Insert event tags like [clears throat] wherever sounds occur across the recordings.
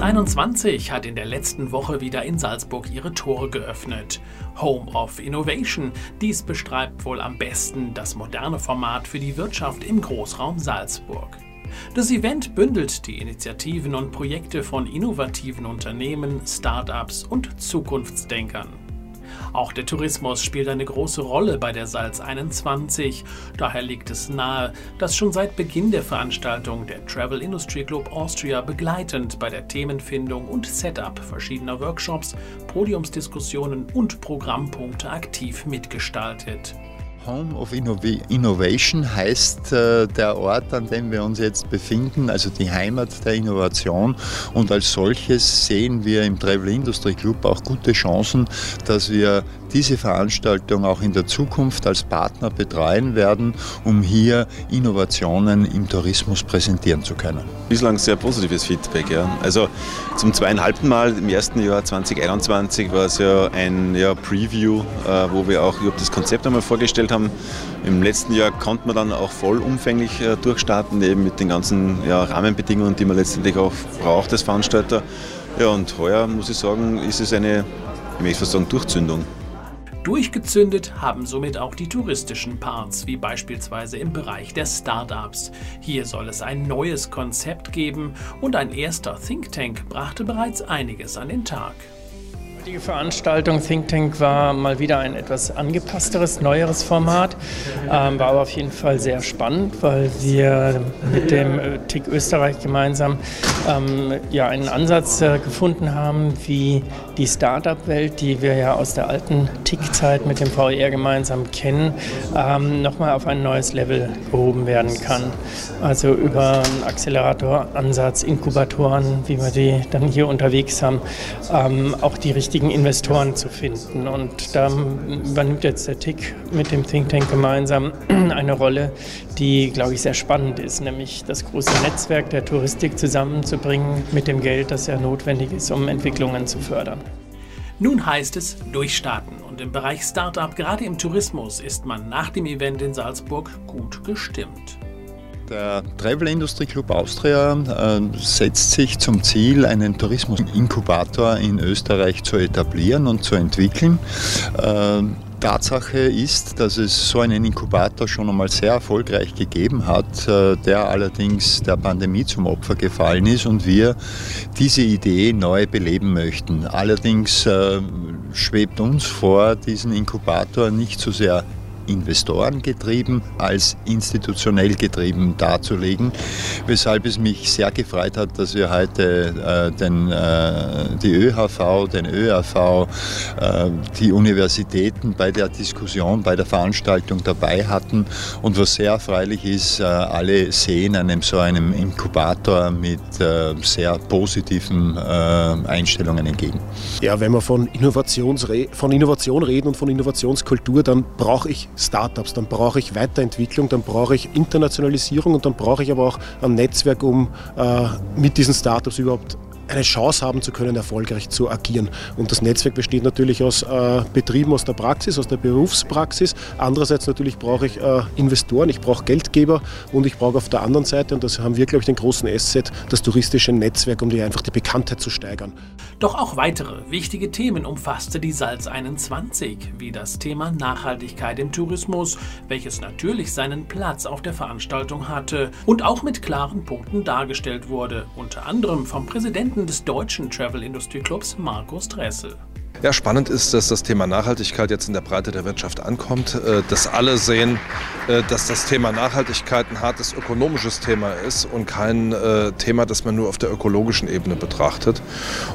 21 hat in der letzten Woche wieder in Salzburg ihre Tore geöffnet. Home of Innovation, dies beschreibt wohl am besten das moderne Format für die Wirtschaft im Großraum Salzburg. Das Event bündelt die Initiativen und Projekte von innovativen Unternehmen, Start-ups und Zukunftsdenkern. Auch der Tourismus spielt eine große Rolle bei der Salz 21. Daher liegt es nahe, dass schon seit Beginn der Veranstaltung der Travel Industry Club Austria begleitend bei der Themenfindung und Setup verschiedener Workshops, Podiumsdiskussionen und Programmpunkte aktiv mitgestaltet. Home of Innovation heißt äh, der Ort, an dem wir uns jetzt befinden, also die Heimat der Innovation. Und als solches sehen wir im Travel Industry Club auch gute Chancen, dass wir diese Veranstaltung auch in der Zukunft als Partner betreuen werden, um hier Innovationen im Tourismus präsentieren zu können. Bislang sehr positives Feedback. Ja. Also zum zweieinhalbten Mal im ersten Jahr 2021 war es ja ein ja, Preview, äh, wo wir auch überhaupt das Konzept einmal vorgestellt haben. Im letzten Jahr konnte man dann auch vollumfänglich äh, durchstarten, eben mit den ganzen ja, Rahmenbedingungen, die man letztendlich auch braucht als Veranstalter. Ja, und heuer muss ich sagen, ist es eine, ich möchte fast sagen, Durchzündung. Durchgezündet haben somit auch die touristischen Parts, wie beispielsweise im Bereich der Startups. Hier soll es ein neues Konzept geben und ein erster Think Tank brachte bereits einiges an den Tag. Die Veranstaltung Think Tank war mal wieder ein etwas angepassteres, neueres Format, ähm, war aber auf jeden Fall sehr spannend, weil wir mit dem äh, TIC Österreich gemeinsam ähm, ja, einen Ansatz äh, gefunden haben, wie die Startup-Welt, die wir ja aus der alten TIC-Zeit mit dem VR gemeinsam kennen, ähm, nochmal auf ein neues Level gehoben werden kann. Also über einen Accelerator-Ansatz, Inkubatoren, wie wir die dann hier unterwegs haben, ähm, auch die richtigen richtigen Investoren zu finden. Und da übernimmt jetzt der TIC mit dem Think Tank gemeinsam [clears throat] eine Rolle, die, glaube ich, sehr spannend ist, nämlich das große Netzwerk der Touristik zusammenzubringen mit dem Geld, das ja notwendig ist, um Entwicklungen zu fördern. Nun heißt es durchstarten und im Bereich Startup, gerade im Tourismus, ist man nach dem Event in Salzburg gut gestimmt. Der Travel Industry Club Austria äh, setzt sich zum Ziel, einen Tourismusinkubator in Österreich zu etablieren und zu entwickeln. Äh, Tatsache ist, dass es so einen Inkubator schon einmal sehr erfolgreich gegeben hat, äh, der allerdings der Pandemie zum Opfer gefallen ist und wir diese Idee neu beleben möchten. Allerdings äh, schwebt uns vor, diesen Inkubator nicht so sehr Investoren getrieben als institutionell getrieben darzulegen, weshalb es mich sehr gefreut hat, dass wir heute äh, den, äh, die ÖHV, den ÖRV, äh, die Universitäten bei der Diskussion, bei der Veranstaltung dabei hatten und was sehr erfreulich ist, äh, alle sehen einem so einem Inkubator mit äh, sehr positiven äh, Einstellungen entgegen. Ja, wenn wir von, von Innovation reden und von Innovationskultur, dann brauche ich Startups, dann brauche ich Weiterentwicklung, dann brauche ich Internationalisierung und dann brauche ich aber auch ein Netzwerk, um äh, mit diesen Startups überhaupt eine Chance haben zu können, erfolgreich zu agieren. Und das Netzwerk besteht natürlich aus äh, Betrieben aus der Praxis, aus der Berufspraxis. Andererseits natürlich brauche ich äh, Investoren, ich brauche Geldgeber und ich brauche auf der anderen Seite, und das haben wir, glaube ich, den großen Asset, das touristische Netzwerk, um die einfach die Bekanntheit zu steigern. Doch auch weitere wichtige Themen umfasste die Salz 21, wie das Thema Nachhaltigkeit im Tourismus, welches natürlich seinen Platz auf der Veranstaltung hatte und auch mit klaren Punkten dargestellt wurde, unter anderem vom Präsidenten Präsidenten des Deutschen Travel Industry Clubs, Markus Dressel. Ja, spannend ist, dass das Thema Nachhaltigkeit jetzt in der Breite der Wirtschaft ankommt, äh, dass alle sehen, äh, dass das Thema Nachhaltigkeit ein hartes ökonomisches Thema ist und kein äh, Thema, das man nur auf der ökologischen Ebene betrachtet.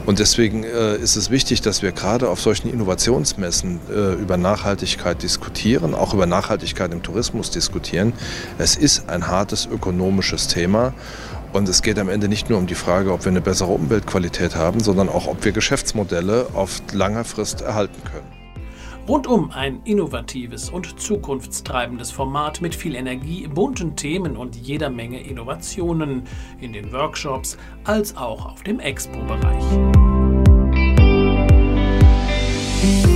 Und deswegen ist es wichtig, dass wir gerade auf solchen Innovationsmessen über Nachhaltigkeit diskutieren, auch über Nachhaltigkeit im Tourismus diskutieren. Es ist ein hartes ökonomisches Thema und es geht am Ende nicht nur um die Frage, ob wir eine bessere Umweltqualität haben, sondern auch, ob wir Geschäftsmodelle auf langer Frist erhalten können. Rundum ein innovatives und zukunftstreibendes Format mit viel Energie, bunten Themen und jeder Menge Innovationen in den Workshops als auch auf dem Expo-Bereich. Musik